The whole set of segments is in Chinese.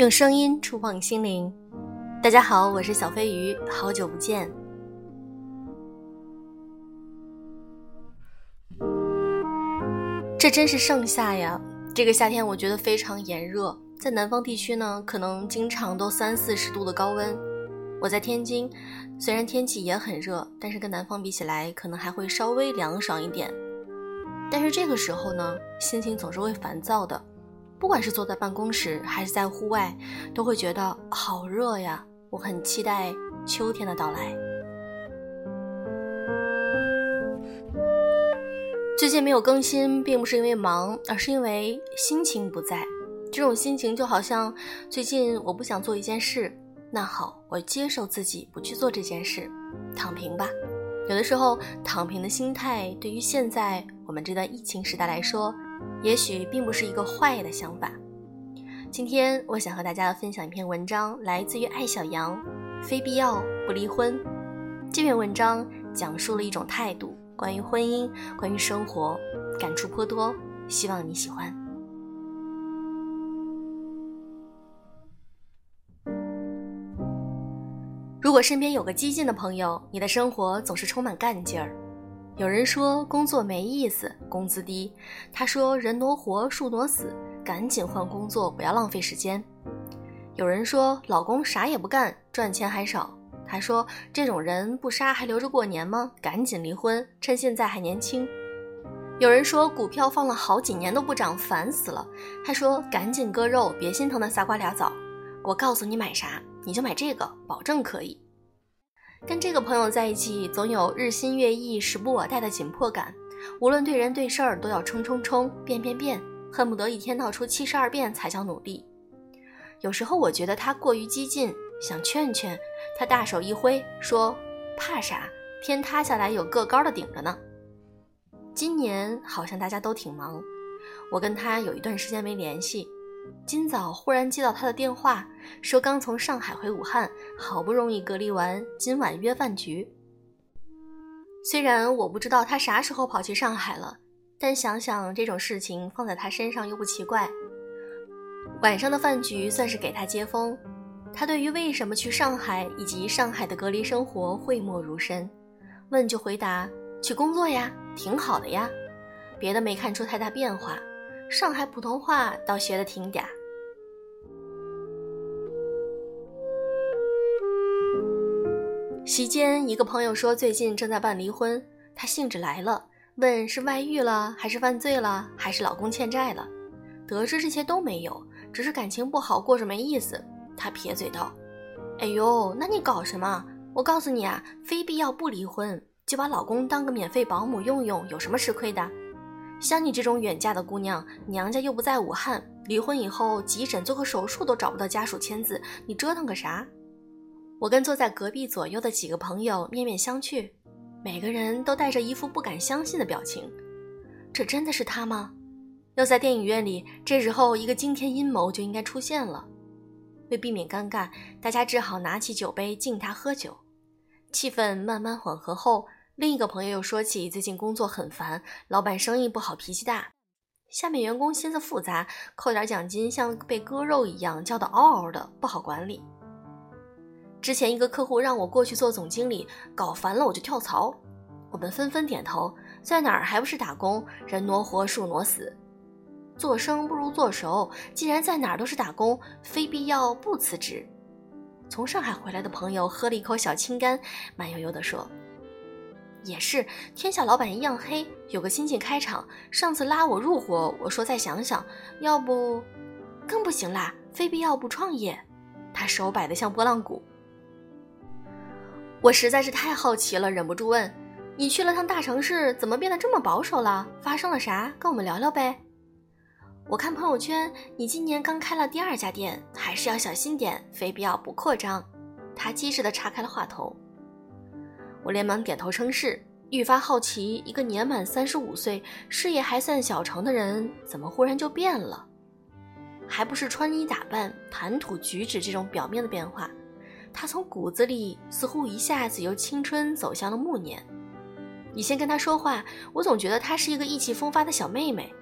用声音触碰心灵。大家好，我是小飞鱼，好久不见。这真是盛夏呀！这个夏天我觉得非常炎热，在南方地区呢，可能经常都三四十度的高温。我在天津，虽然天气也很热，但是跟南方比起来，可能还会稍微凉爽一点。但是这个时候呢，心情总是会烦躁的。不管是坐在办公室还是在户外，都会觉得好热呀。我很期待秋天的到来。最近没有更新，并不是因为忙，而是因为心情不在。这种心情就好像最近我不想做一件事，那好，我接受自己不去做这件事，躺平吧。有的时候，躺平的心态对于现在我们这段疫情时代来说。也许并不是一个坏的想法。今天我想和大家分享一篇文章，来自于艾小羊，非必要不离婚。这篇文章讲述了一种态度，关于婚姻，关于生活，感触颇多，希望你喜欢。如果身边有个激进的朋友，你的生活总是充满干劲儿。有人说工作没意思，工资低。他说人挪活，树挪死，赶紧换工作，不要浪费时间。有人说老公啥也不干，赚钱还少。他说这种人不杀还留着过年吗？赶紧离婚，趁现在还年轻。有人说股票放了好几年都不涨，烦死了。他说赶紧割肉，别心疼那仨瓜俩枣。我告诉你买啥，你就买这个，保证可以。跟这个朋友在一起，总有日新月异、时不我待的紧迫感。无论对人对事儿，都要冲冲冲、变变变，恨不得一天闹出七十二变才叫努力。有时候我觉得他过于激进，想劝劝他，大手一挥说：“怕啥？天塌下来有个高的顶着呢。”今年好像大家都挺忙，我跟他有一段时间没联系。今早忽然接到他的电话，说刚从上海回武汉，好不容易隔离完，今晚约饭局。虽然我不知道他啥时候跑去上海了，但想想这种事情放在他身上又不奇怪。晚上的饭局算是给他接风，他对于为什么去上海以及上海的隔离生活讳莫如深，问就回答去工作呀，挺好的呀，别的没看出太大变化。上海普通话倒学的挺嗲。席间，一个朋友说最近正在办离婚，他兴致来了，问是外遇了，还是犯罪了，还是老公欠债了？得知这些都没有，只是感情不好，过着没意思。他撇嘴道：“哎呦，那你搞什么？我告诉你啊，非必要不离婚，就把老公当个免费保姆用用，有什么吃亏的？”像你这种远嫁的姑娘，娘家又不在武汉，离婚以后急诊做个手术都找不到家属签字，你折腾个啥？我跟坐在隔壁左右的几个朋友面面相觑，每个人都带着一副不敢相信的表情。这真的是他吗？要在电影院里，这时候一个惊天阴谋就应该出现了。为避免尴尬，大家只好拿起酒杯敬他喝酒。气氛慢慢缓和后。另一个朋友又说起最近工作很烦，老板生意不好，脾气大，下面员工心思复杂，扣点奖金像被割肉一样，叫的嗷嗷的，不好管理。之前一个客户让我过去做总经理，搞烦了我就跳槽。我们纷纷点头，在哪儿还不是打工，人挪活，树挪死，做生不如做熟。既然在哪儿都是打工，非必要不辞职。从上海回来的朋友喝了一口小青柑，慢悠悠地说。也是，天下老板一样黑。有个新晋开场，上次拉我入伙，我说再想想，要不，更不行啦，非必要不创业。他手摆得像拨浪鼓。我实在是太好奇了，忍不住问：“你去了趟大城市，怎么变得这么保守了？发生了啥？跟我们聊聊呗。”我看朋友圈，你今年刚开了第二家店，还是要小心点，非必要不扩张。他机智地岔开了话头。我连忙点头称是，愈发好奇，一个年满三十五岁、事业还算小成的人，怎么忽然就变了？还不是穿衣打扮、谈吐举止这种表面的变化，他从骨子里似乎一下子由青春走向了暮年。以前跟他说话，我总觉得她是一个意气风发的小妹妹，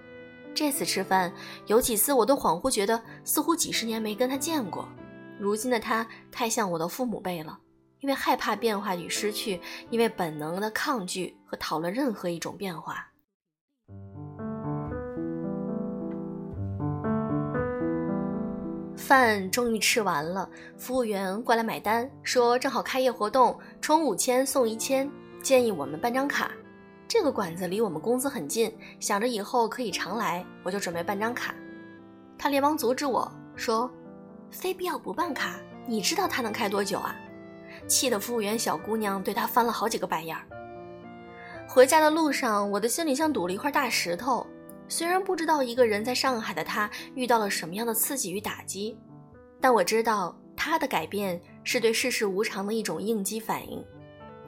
这次吃饭有几次我都恍惚觉得似乎几十年没跟他见过。如今的他太像我的父母辈了，因为害怕变化与失去，因为本能的抗拒和讨论任何一种变化。饭终于吃完了，服务员过来买单，说正好开业活动，充五千送一千，建议我们办张卡。这个馆子离我们公司很近，想着以后可以常来，我就准备办张卡。他连忙阻止我说：“非必要不办卡，你知道他能开多久啊？”气得服务员小姑娘对他翻了好几个白眼儿。回家的路上，我的心里像堵了一块大石头。虽然不知道一个人在上海的他遇到了什么样的刺激与打击，但我知道他的改变是对世事无常的一种应激反应。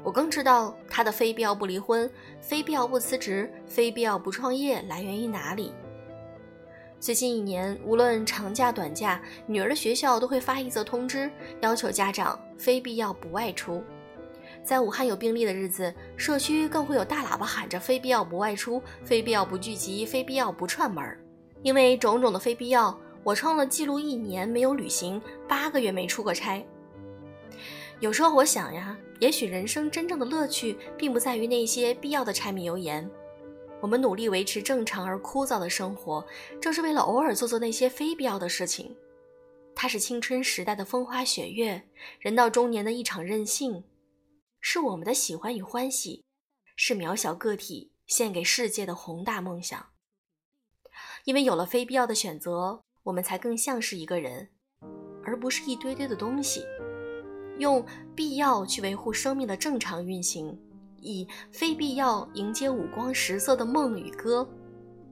我更知道他的非必要不离婚、非必要不辞职、非必要不创业来源于哪里。最近一年，无论长假短假，女儿的学校都会发一则通知，要求家长非必要不外出。在武汉有病例的日子，社区更会有大喇叭喊着“非必要不外出，非必要不聚集，非必要不串门”。因为种种的非必要，我创了记录：一年没有旅行，八个月没出过差。有时候我想呀，也许人生真正的乐趣，并不在于那些必要的柴米油盐。我们努力维持正常而枯燥的生活，正是为了偶尔做做那些非必要的事情。它是青春时代的风花雪月，人到中年的一场任性。是我们的喜欢与欢喜，是渺小个体献给世界的宏大梦想。因为有了非必要的选择，我们才更像是一个人，而不是一堆堆的东西。用必要去维护生命的正常运行，以非必要迎接五光十色的梦与歌。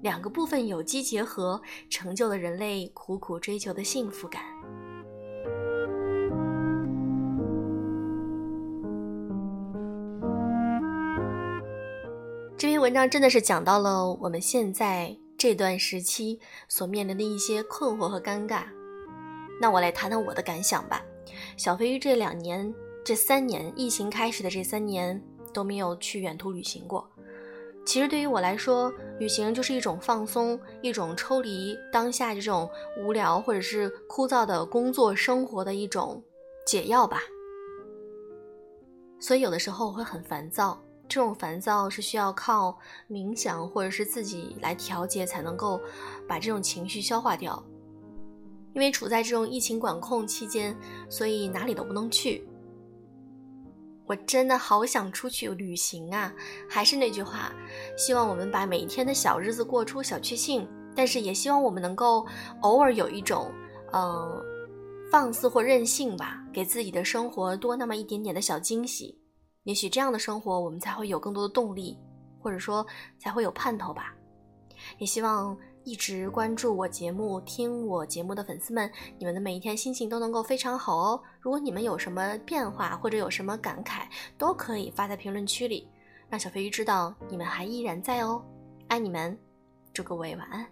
两个部分有机结合，成就了人类苦苦追求的幸福感。这篇文章真的是讲到了我们现在这段时期所面临的一些困惑和尴尬。那我来谈谈我的感想吧。小飞鱼这两年、这三年，疫情开始的这三年都没有去远途旅行过。其实对于我来说，旅行就是一种放松，一种抽离当下这种无聊或者是枯燥的工作生活的一种解药吧。所以有的时候会很烦躁。这种烦躁是需要靠冥想或者是自己来调节才能够把这种情绪消化掉。因为处在这种疫情管控期间，所以哪里都不能去。我真的好想出去旅行啊！还是那句话，希望我们把每一天的小日子过出小确幸，但是也希望我们能够偶尔有一种嗯放肆或任性吧，给自己的生活多那么一点点的小惊喜。也许这样的生活，我们才会有更多的动力，或者说才会有盼头吧。也希望一直关注我节目、听我节目的粉丝们，你们的每一天心情都能够非常好哦。如果你们有什么变化或者有什么感慨，都可以发在评论区里，让小飞鱼知道你们还依然在哦。爱你们，祝各位晚安。